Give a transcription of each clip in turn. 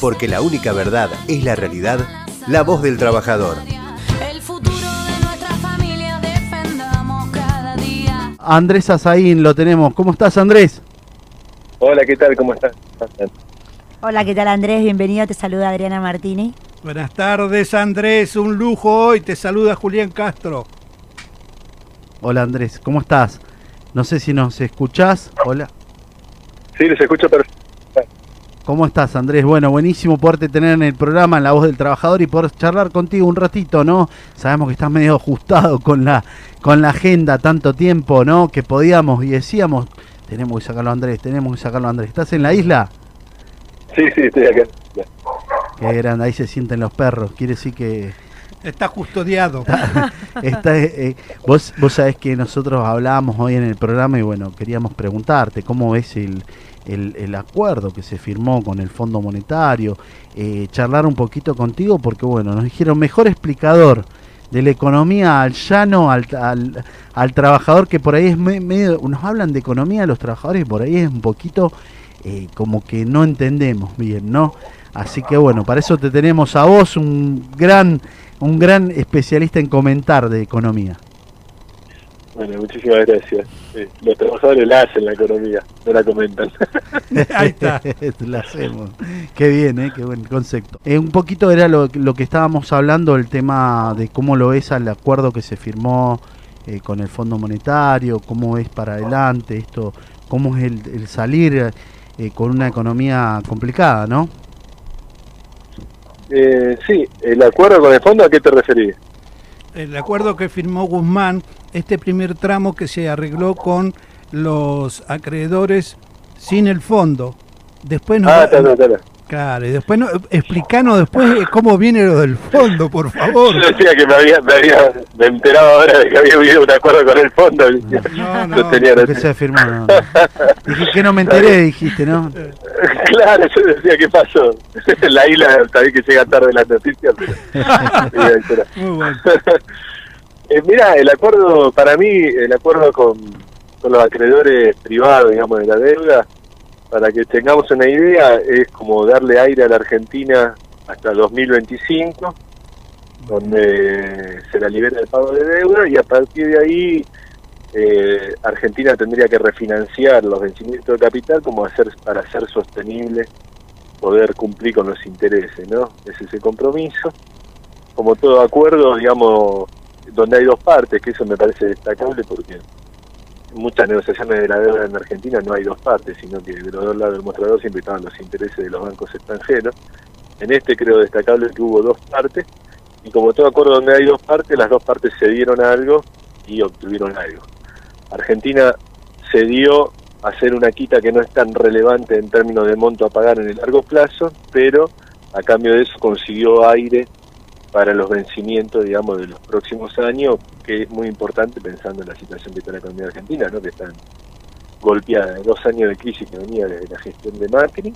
porque la única verdad es la realidad, la voz del trabajador. El futuro de nuestra familia defendamos cada día. Andrés Azaín lo tenemos. ¿Cómo estás, Andrés? Hola, ¿qué tal? ¿Cómo estás? Hola, ¿qué tal Andrés? Bienvenido, te saluda Adriana Martini. Buenas tardes, Andrés. Un lujo hoy. Te saluda Julián Castro. Hola, Andrés. ¿Cómo estás? No sé si nos escuchás. Hola. Sí, les escucho perfecto. ¿Cómo estás, Andrés? Bueno, buenísimo poderte tener en el programa en La Voz del Trabajador y poder charlar contigo un ratito, ¿no? Sabemos que estás medio ajustado con la, con la agenda tanto tiempo, ¿no? Que podíamos y decíamos, tenemos que sacarlo, Andrés, tenemos que sacarlo, Andrés. ¿Estás en la isla? Sí, sí, estoy acá. Qué grande, ahí se sienten los perros. Quiere decir que Está custodiado. Está, eh, vos, vos sabés que nosotros hablábamos hoy en el programa y bueno, queríamos preguntarte cómo ves el, el, el acuerdo que se firmó con el Fondo Monetario, eh, charlar un poquito contigo porque bueno, nos dijeron mejor explicador de la economía al llano, al, al, trabajador que por ahí es me- medio, nos hablan de economía los trabajadores por ahí es un poquito eh, como que no entendemos bien, ¿no? Así que bueno, para eso te tenemos a vos, un gran, un gran especialista en comentar de economía. Bueno, muchísimas gracias. Sí, los trabajadores la hacen la economía, no la comentan. Ahí está. La hacemos. Qué bien, ¿eh? qué buen concepto. Eh, un poquito era lo, lo que estábamos hablando, el tema de cómo lo es al acuerdo que se firmó eh, con el Fondo Monetario, cómo es para adelante esto, cómo es el, el salir eh, con una economía complicada, ¿no? Eh, sí, el acuerdo con el fondo, ¿a qué te referís? El acuerdo que firmó Guzmán, este primer tramo que se arregló con los acreedores sin el fondo. Después nos Ah, va- está, está, está. Claro, y después no, explicanos después eh, cómo viene lo del fondo, por favor. Yo decía que me había, me había me enteraba ahora de que había habido un acuerdo con el fondo. No, No no. tenía Que se firmó. no. Dije que no me enteré, dijiste, ¿no? Claro, yo decía, ¿qué pasó? La isla, sabés que llega tarde las noticias, pero... Muy bueno. Eh, mira, el acuerdo, para mí, el acuerdo con, con los acreedores privados, digamos, de la deuda, para que tengamos una idea, es como darle aire a la Argentina hasta 2025, donde se la libera el pago de deuda y a partir de ahí eh, Argentina tendría que refinanciar los vencimientos de capital como hacer para hacer sostenible poder cumplir con los intereses, ¿no? Es ese compromiso. Como todo acuerdo, digamos, donde hay dos partes, que eso me parece destacable porque muchas negociaciones de la deuda en Argentina no hay dos partes, sino que de los dos lados del mostrador siempre estaban los intereses de los bancos extranjeros. En este creo destacable que hubo dos partes y como todo acuerdo donde hay dos partes, las dos partes cedieron algo y obtuvieron algo. Argentina cedió a hacer una quita que no es tan relevante en términos de monto a pagar en el largo plazo, pero a cambio de eso consiguió aire para los vencimientos, digamos, de los próximos años, que es muy importante pensando en la situación que está la economía argentina, ¿no? que están golpeada, dos años de crisis que venía desde la gestión de Macri,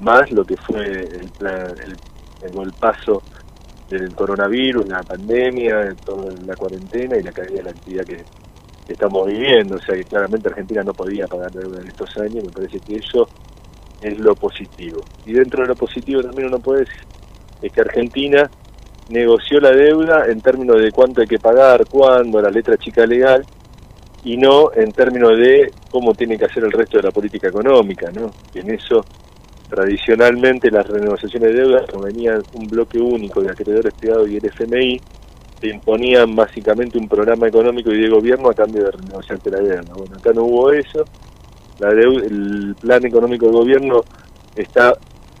más lo que fue el, plan, el golpazo del coronavirus, la pandemia, toda la cuarentena y la caída de la actividad que, que estamos viviendo. O sea que claramente Argentina no podía pagar deuda en estos años, me parece que eso es lo positivo. Y dentro de lo positivo también uno puede decir es que Argentina negoció la deuda en términos de cuánto hay que pagar, cuándo, la letra chica legal, y no en términos de cómo tiene que hacer el resto de la política económica, ¿no? En eso tradicionalmente las renegociaciones de deuda venían un bloque único de acreedores privados y el FMI, te imponían básicamente un programa económico y de gobierno a cambio de renegociarte la deuda. Bueno, acá no hubo eso, la deuda, el plan económico del gobierno está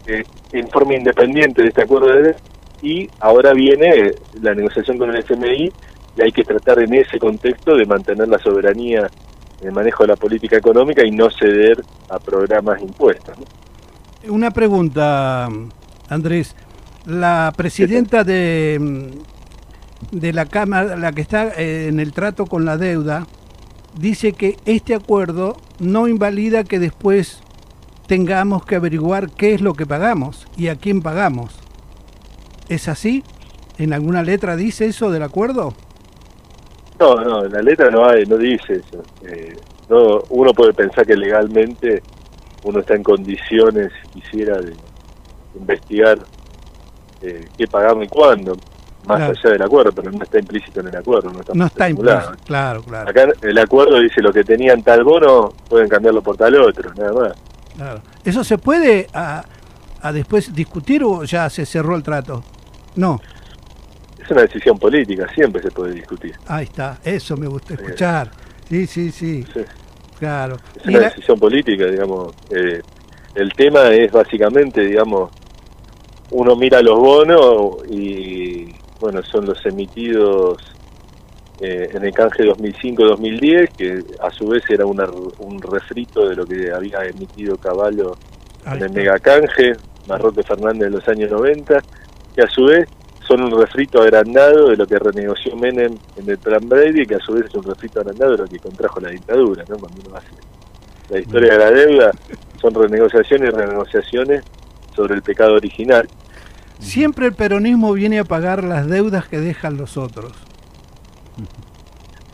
eh, en forma independiente de este acuerdo de deuda y ahora viene la negociación con el FMI y hay que tratar en ese contexto de mantener la soberanía en el manejo de la política económica y no ceder a programas impuestos. Una pregunta, Andrés. La presidenta de, de la Cámara, la que está eh, en el trato con la deuda, dice que este acuerdo no invalida que después tengamos que averiguar qué es lo que pagamos y a quién pagamos. ¿Es así? ¿En alguna letra dice eso del acuerdo? No, no, la letra no hay, no dice eso. Eh, no, uno puede pensar que legalmente uno está en condiciones, si quisiera, de, investigar eh, qué pagamos y cuándo, más Claro. allá del acuerdo, pero no está implícito en el acuerdo. No está, No está implícito, claro, claro, Acá el acuerdo dice lo que tenían tal bono pueden cambiarlo por tal otro, nada más. claro. ¿Eso se puede a, a después discutir o ya se cerró el trato? No, Es una decisión política, siempre se puede discutir. ahí está, eso me gusta escuchar. Sí, sí, sí, Sí. claro. Es una la- decisión política, digamos. Eh, el tema es básicamente, digamos, uno mira los bonos y, bueno, son los emitidos eh, en el canje 2005-2010, que a su vez era una- un refrito de lo que había emitido Caballo en el está. megacanje, Marroque Fernández en los años 90, que a su vez son un refrito agrandado de lo que renegoció Menem en el plan Brady, que a su vez es un refrito agrandado de lo que contrajo la dictadura, ¿no? Cuando uno hace la historia de la deuda, son renegociaciones y renegociaciones sobre el pecado original. Siempre el peronismo viene a pagar las deudas que dejan los otros.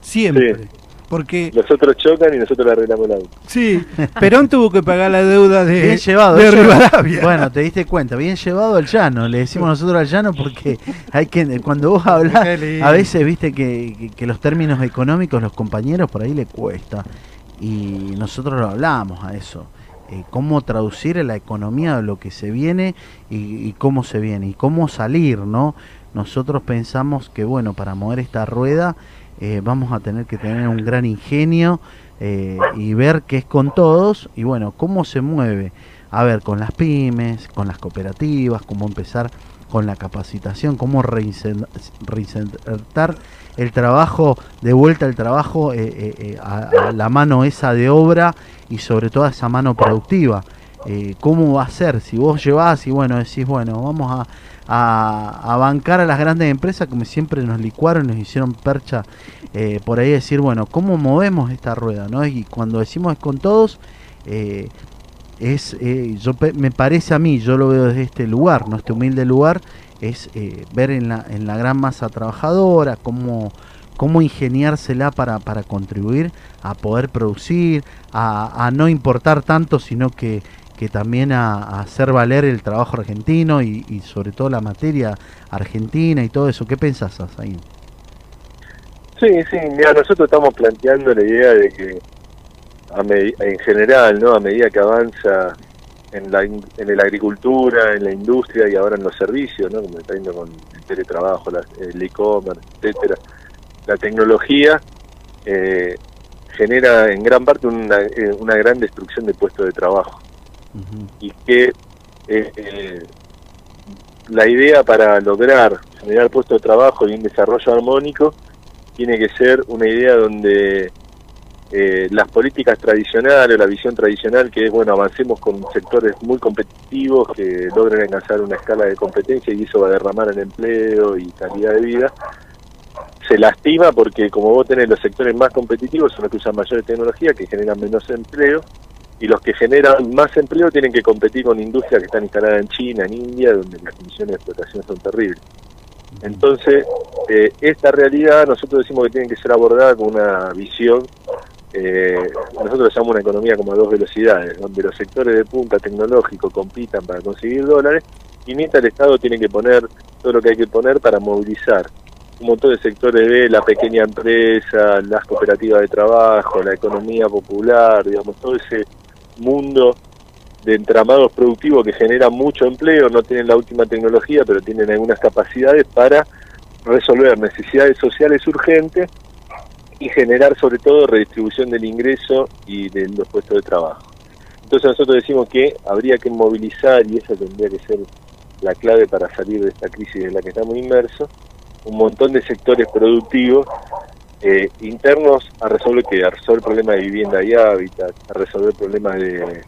Siempre. Sí. Porque, Los otros chocan y nosotros le arreglamos el auto. sí, Perón tuvo que pagar la deuda de, Bien llevado. de Rivadavia. Bueno, te diste cuenta, bien llevado al llano, le decimos nosotros al llano porque hay que cuando vos lindo. a veces viste que, que- que los términos económicos los compañeros por ahí le cuesta y nosotros lo hablamos a eso. eh, cómo traducir la economía de lo que se viene y, y cómo se viene y cómo salir, ¿no? Nosotros pensamos que, bueno, para mover esta rueda eh, vamos a tener que tener un gran ingenio eh, y ver qué es con todos y, bueno, cómo se mueve. A ver, con las pymes, con las cooperativas, cómo empezar con la capacitación, cómo reinsertar el trabajo, de vuelta al trabajo, eh, a, a la mano esa de obra y sobre todo a esa mano productiva. ¿Cómo va a ser? Si vos llevás y bueno, decís, bueno, vamos a, a- bancar a las grandes empresas como siempre nos licuaron, nos hicieron percha eh, por ahí decir, bueno, ¿cómo movemos esta rueda? ¿no? Y cuando decimos es con todos, eh, es, eh, yo me parece a mí, yo lo veo desde este lugar, ¿no? este humilde lugar, es ver en la, en la gran masa trabajadora cómo, cómo ingeniársela para, para contribuir a poder producir, a no importar tanto, sino que, que también a, hacer valer el trabajo argentino y, y sobre todo la materia argentina y todo eso. ¿Qué pensás, ahí? Sí, sí, mira, nosotros estamos planteando la idea de que a en general, ¿no? A medida que avanza en la, in- en la agricultura, en la industria y ahora en los servicios, ¿no? Como está yendo con el teletrabajo, la- el e-commerce, etcétera, la tecnología eh, genera en gran parte una, eh, una gran destrucción de puestos de trabajo Y que eh, eh, la idea para lograr generar puestos de trabajo y un desarrollo armónico tiene que ser una idea donde eh, las políticas tradicionales o la visión tradicional que es, bueno, avancemos con sectores muy competitivos que logren alcanzar una escala de competencia y eso va a derramar en empleo y calidad de vida, se lastima porque como vos tenés los sectores más competitivos son los que usan mayores tecnologías que generan menos empleo y los que generan más empleo tienen que competir con industrias que están instaladas en China, en India, donde las condiciones de explotación son terribles. Entonces, eh, esta realidad nosotros decimos que tiene que ser abordada con una visión, eh, nosotros llamamos una economía como a dos velocidades, donde los sectores de punta tecnológico compitan para conseguir dólares y mientras el Estado tiene que poner todo lo que hay que poner para movilizar un montón de sectores de la pequeña empresa, las cooperativas de trabajo, la economía popular, digamos, todo ese mundo de entramados productivos que generan mucho empleo, no tienen la última tecnología, pero tienen algunas capacidades para resolver necesidades sociales urgentes y generar sobre todo redistribución del ingreso y de los puestos de trabajo. Entonces nosotros decimos que habría que movilizar, y esa tendría que ser la clave para salir de esta crisis en la que estamos inmersos, un montón de sectores productivos eh, internos a resolver que a resolver problemas de vivienda y hábitat, a resolver problemas de,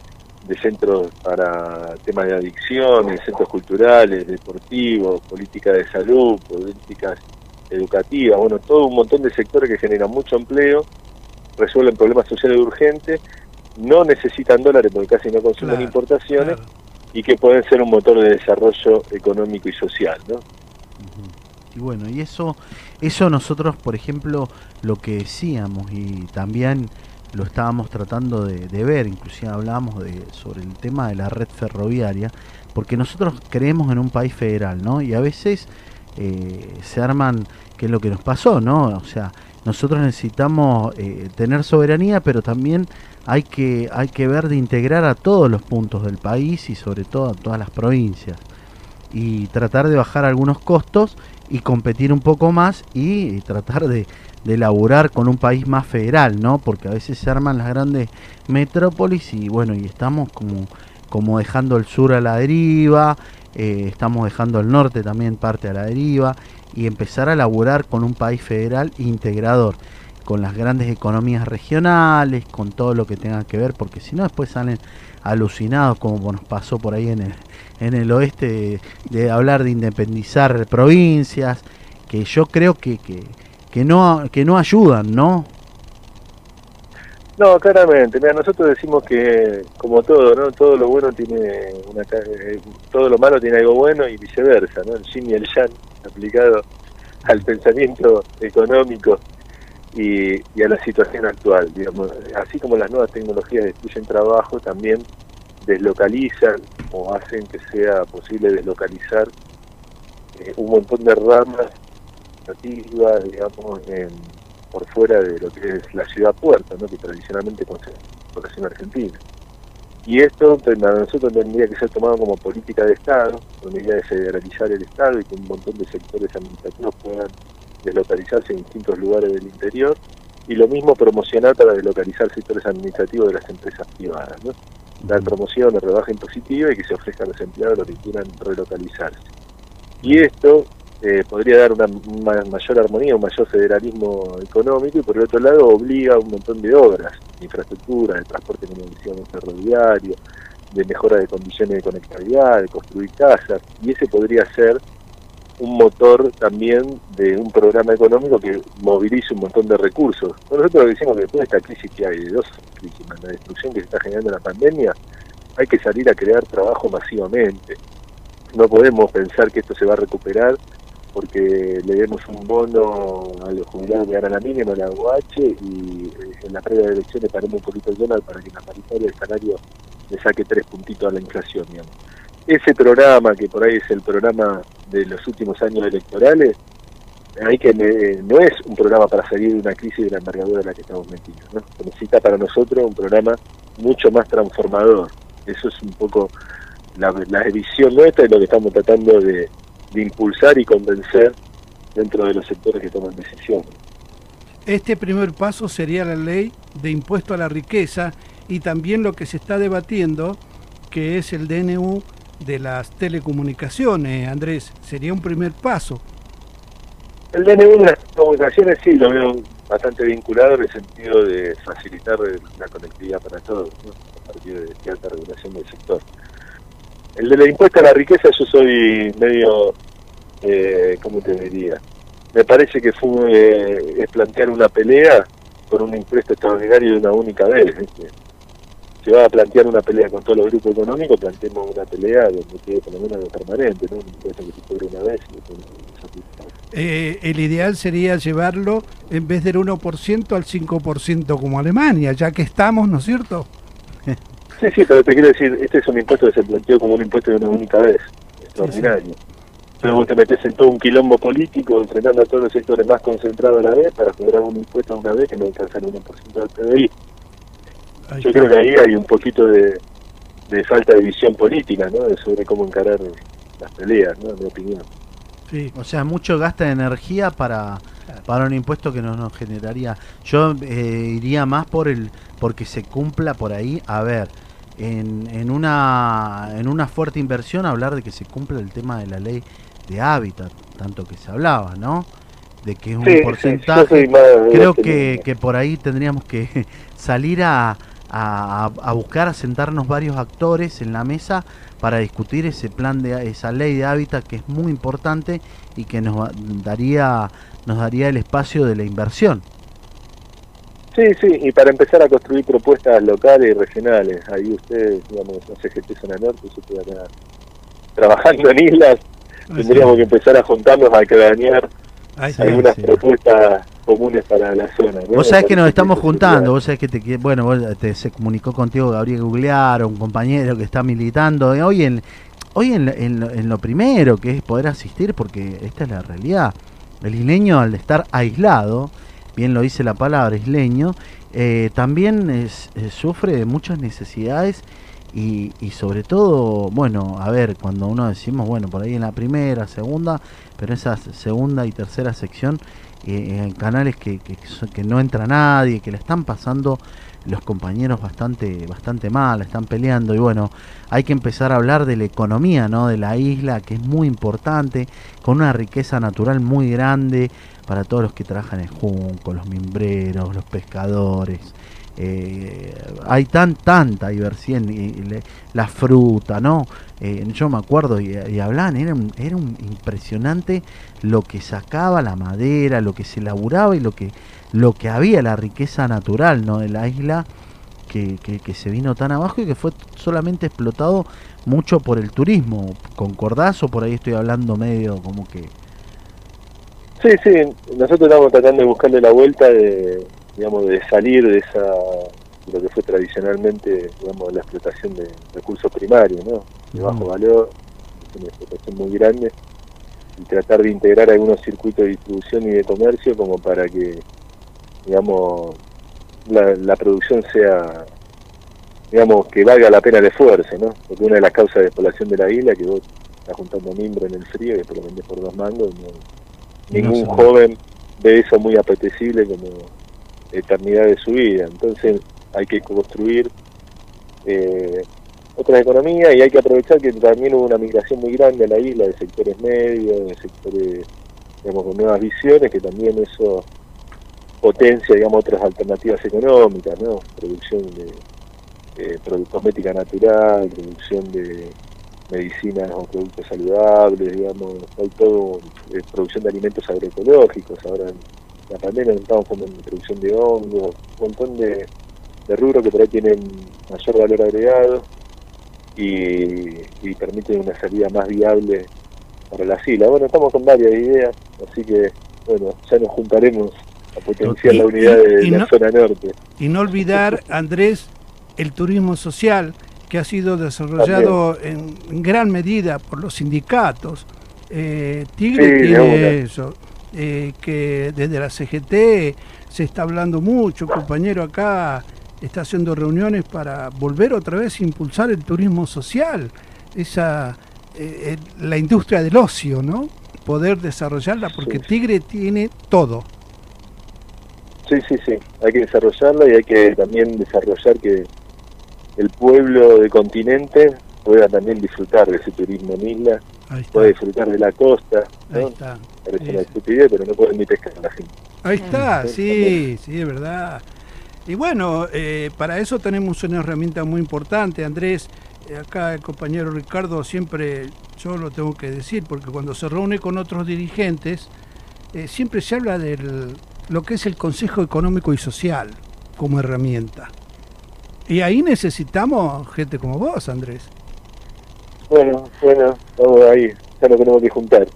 de centros para temas de adicciones, centros culturales, deportivos, políticas de salud, políticas educativas, bueno, todo un montón de sectores que generan mucho empleo, resuelven problemas sociales urgentes, no necesitan dólares porque casi no consumen Claro, importaciones claro. y que pueden ser un motor de desarrollo económico y social, ¿no? Y bueno, y eso, eso nosotros, por ejemplo, lo que decíamos y también lo estábamos tratando de, ver, inclusive hablamos de, sobre el tema de la red ferroviaria, porque nosotros creemos en un país federal, ¿no? Y a veces eh, se arman, que es lo que nos pasó, ¿no? O sea, nosotros necesitamos eh, tener soberanía, pero también hay que, hay que ver de integrar a todos los puntos del país y sobre todo a todas las provincias. Y tratar de bajar algunos costos y competir un poco más y, tratar de, de con un país más federal, ¿no? Porque a veces se arman las grandes metrópolis y bueno, y estamos como, como dejando el sur a la deriva, eh, estamos dejando el norte también parte a la deriva y empezar a laburar con un país federal integrador, con las grandes economías regionales, con todo lo que tenga que ver, porque si no después salen alucinados como nos pasó por ahí en el, en el oeste de, hablar de independizar provincias, que yo creo que, que, que no que no ayudan, ¿no? No, claramente. Mira, nosotros decimos que, como todo, ¿no? Todo lo bueno tiene una, eh, todo lo malo tiene algo bueno y viceversa, ¿no? El yin y el yang aplicado al pensamiento económico y, y a la situación actual, digamos. Así como las nuevas tecnologías destruyen trabajo, también deslocalizan o hacen que sea posible deslocalizar eh, un montón de ramas nativas, digamos, en- por fuera de lo que es la ciudad puerta, ¿no? que tradicionalmente concentra la población argentina. Y esto para nosotros tendría que ser tomado como política de Estado, con la idea de federalizar el Estado y que un montón de sectores administrativos puedan deslocalizarse en distintos lugares del interior, y lo mismo promocionar para deslocalizar sectores administrativos de las empresas privadas, ¿no? dar promoción de rebaja impositiva y que se ofrezca a los empleados los que quieran relocalizarse. Y esto eh, podría dar una ma- mayor armonía, un mayor federalismo económico y por el otro lado obliga a un montón de obras, de infraestructura, de transporte como decíamos ferroviario, de mejora de condiciones de conectividad, de construir casas, y ese podría ser un motor también de un programa económico que movilice un montón de recursos. Nosotros decimos que después de esta crisis que hay, de dos crisis, la destrucción que se está generando la pandemia, hay que salir a crear trabajo masivamente. No podemos pensar que esto se va a recuperar porque le demos un bono a los jubilados que ganan la mínima, la UH, y eh, en la previa de elecciones paremos un poquito el dólar para que la paritaria del salario le saque tres puntitos a la inflación, digamos. Ese programa, que por ahí es el programa de los últimos años electorales, hay que eh, no es un programa para salir de una crisis de la envergadura en la que estamos metidos, necesita para nosotros un programa mucho más transformador. Eso es un poco la, la visión nuestra y lo que estamos tratando de, de impulsar y convencer dentro de los sectores que toman decisiones. Este primer paso sería la ley de impuesto a la riqueza y también lo que se está debatiendo, que es el DNU de las telecomunicaciones, Andrés. Sería un primer paso. El DNU de las comunicaciones sí lo veo bastante vinculado en el sentido de facilitar la conectividad para todos, ¿no? a partir de cierta regulación del sector. El de la impuesta a la riqueza yo soy medio, eh, ¿cómo te diría? Me parece que fue eh, es plantear una pelea con un impuesto extraordinario de una única vez. Si va a plantear una pelea con todos los grupos económicos, planteemos una pelea donde quede por lo menos algo permanente, ¿no? un impuesto que se cobre una vez se. Eh, el ideal sería llevarlo en vez del 1% al 5% como Alemania, ya que estamos, ¿no es cierto? Sí, sí, pero te quiero decir, este es un impuesto que se planteó como un impuesto de una única vez, extraordinario. Pero vos te metes en todo un quilombo político, enfrentando a todos los sectores más concentrados a la vez para cobrar un impuesto a una vez que no alcanza el 1% del PBI. Ahí Yo está. creo que ahí hay un poquito de, de falta de visión política, ¿no? De sobre cómo encarar las peleas, ¿no? En mi opinión. Sí. O sea, mucho gasta de energía para, para un impuesto que no nos generaría. Yo eh, iría más por el porque se cumpla por ahí. A ver, en, en una en una fuerte inversión hablar de que se cumpla el tema de la ley de hábitat, tanto que se hablaba, ¿no? De que es un Sí, porcentaje. Creo este que, que por ahí tendríamos que salir a, a, a buscar, a sentarnos varios actores en la mesa para discutir ese plan de esa ley de hábitat que es muy importante y que nos va- daría nos daría el espacio de la inversión. Sí, sí, y para empezar a construir propuestas locales y regionales. Ahí ustedes, digamos, no sé, gente zona norte, yo estoy acá trabajando en islas, tendríamos que empezar a juntarnos a cranear algunas sí. propuestas comunes para la zona. ¿no? Vos sabés que nos estamos juntando, vos sabés que te, bueno, vos te- se comunicó contigo Gabriel Googlear, un compañero que está militando eh, hoy en hoy en, en lo- en lo primero que es poder asistir, porque esta es la realidad. El isleño al estar aislado, bien lo dice la palabra isleño, eh, también es- eh, sufre de muchas necesidades y, y sobre todo, bueno, a ver, cuando uno decimos, bueno, por ahí en la primera, segunda, pero esa segunda y tercera sección en canales que, que, no entra nadie, que le están pasando los compañeros bastante, bastante mal, están peleando y bueno, hay que empezar a hablar de la economía, ¿no? De la isla, que es muy importante, con una riqueza natural muy grande para todos los que trabajan en Junco, los mimbreros, los pescadores. Eh, hay tan tanta le- la fruta, ¿no? Eh, yo me acuerdo y, y hablaban, era, un- era un impresionante lo que sacaba la madera, lo que se laburaba y lo que, lo que había, la riqueza natural ¿no? de la isla que, que- que se vino tan abajo y que fue solamente explotado mucho por el turismo. ¿Concordás o por ahí estoy hablando medio como que... Sí, sí, nosotros estamos tratando de buscarle la vuelta de, digamos, de salir de esa, de lo que fue tradicionalmente, digamos, la explotación de recursos primarios, ¿no? De bajo valor, es una explotación muy grande, y tratar de integrar algunos circuitos de distribución y de comercio como para que, digamos, la, la producción sea, digamos, que valga la pena el esfuerzo, ¿no? Porque una de las causas de despoblación de la isla es que vos estás juntando mimbro en el frío y después lo vendés por dos mangos, y no- Y no ningún joven ve eso muy apetecible como eternidad de su vida. Entonces hay que construir eh, otras economías y hay que aprovechar que también hubo una migración muy grande a la isla de sectores medios, de sectores digamos, con nuevas visiones, que también eso potencia digamos otras alternativas económicas, ¿no? Producción de eh, cosmética natural, producción de medicinas o productos saludables, digamos, hay todo, eh, producción de alimentos agroecológicos, ahora la pandemia estamos con producción de hongos, un montón de, de rubros que por ahí tienen mayor valor agregado y, y permiten una salida más viable para las islas. Bueno, estamos con varias ideas, así que, bueno, ya nos juntaremos a potenciar Y- la unidad de y la no- zona norte. Y no olvidar, Andrés, el turismo social que ha sido desarrollado en, en gran medida por los sindicatos. Eh, Tigre Sí, tiene eso, eh, que desde la CGT se está hablando mucho, compañero acá está haciendo reuniones para volver otra vez a impulsar el turismo social, esa eh, eh, la industria del ocio, ¿no? Poder desarrollarla, porque Sí. Tigre tiene todo. Sí, sí, sí, hay que desarrollarla y hay que también desarrollar que el pueblo del continente pueda también disfrutar de ese turismo en isla, Ahí está. pueda disfrutar de la costa, Ahí ¿no? está. Parece una estupidez, pero no pueden ni pescar a la gente. Ahí está, Mm. sí, sí, es verdad. Y bueno, eh, para eso tenemos una herramienta muy importante, Andrés. Eh, acá el compañero Ricardo siempre, yo lo tengo que decir, porque cuando se reúne con otros dirigentes, eh, siempre se habla de lo que es el Consejo Económico y Social como herramienta. Y ahí necesitamos gente como vos, Andrés. Bueno, bueno, vamos ahí, ya nos tenemos que juntar.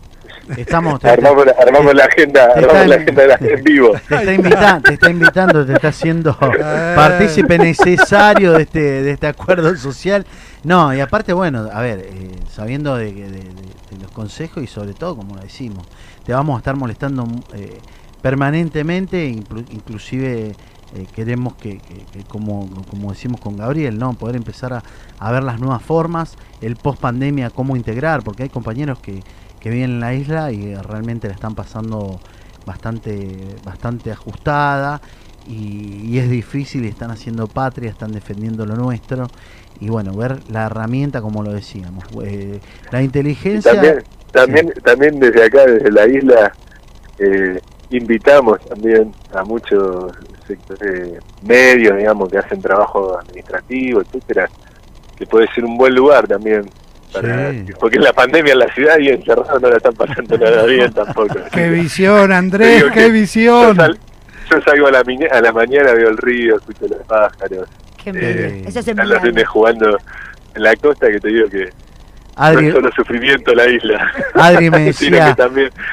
Estamos... Armamos la, armamos la agenda, armamos la agenda de la, en vivo. Te está, invitando, te está invitando, te está haciendo partícipe necesario de este, de este acuerdo social. No, y aparte, bueno, a ver, eh, sabiendo de, de- de- de los consejos y sobre todo, como lo decimos, te vamos a estar molestando eh, permanentemente, inclu- inclusive eh, queremos que, que- que como, como decimos con Gabriel, ¿no? poder empezar a, a ver las nuevas formas, el post pandemia, cómo integrar, porque hay compañeros que, que viven en la isla y realmente la están pasando bastante, bastante ajustada y, y es difícil y están haciendo patria, están defendiendo lo nuestro. Y bueno, ver la herramienta como lo decíamos, eh, la Y inteligencia... también, también, también desde acá, desde la isla, eh, invitamos también a muchos sectores medios, digamos, que hacen trabajo administrativo, etcétera, que puede ser un buen lugar también. Para, Sí. Porque en la pandemia en la ciudad y encerrado no la están pasando nada bien tampoco. ¡Qué visión, Andrés! ¡Qué visión! Yo, sal- yo salgo a la, miña- a la mañana, veo el río, escucho los pájaros, Qué. Eh, Eso es están los jugando en la costa, que te digo que no Adri, es solo sufrimiento la isla. Adri me decía,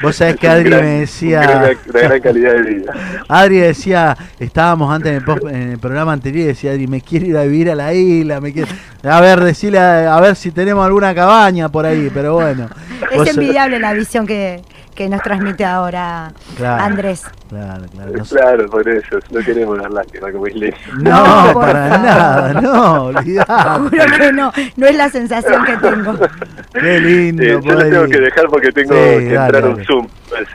vos sabés que Adri gran- me decía, gran- una gran calidad de vida. Adri decía, estábamos antes en el, post- en el programa anterior y decía Adri, me quiero ir a vivir a la isla, me quiero... A ver, decirle a, a ver si tenemos alguna cabaña por ahí, pero bueno. Vos- Es envidiable la visión que, que nos transmite ahora Claro. Andrés. Claro, claro. no sé. Claro, por eso, no queremos las lágrimas como isleños. No, No, para favor. nada, no, olvidate. Juro que no, no es la sensación que tengo. Qué lindo. Yo lo tengo que dejar porque tengo Sí, que dale, entrar a un dale. Zoom.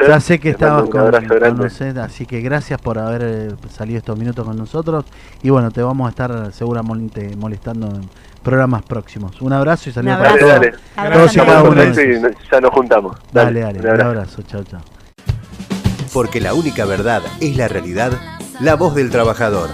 Ya sé que estabas con, así que gracias por haber eh, salido estos minutos con nosotros. Y bueno, te vamos a estar seguramente molestando en programas próximos. Un abrazo y saludos para todos. dale. Todos y a cada uno de Sí, esos. ya nos juntamos. Dale, dale, un abrazo, chao, chao. Porque la única verdad es la realidad, la voz del trabajador.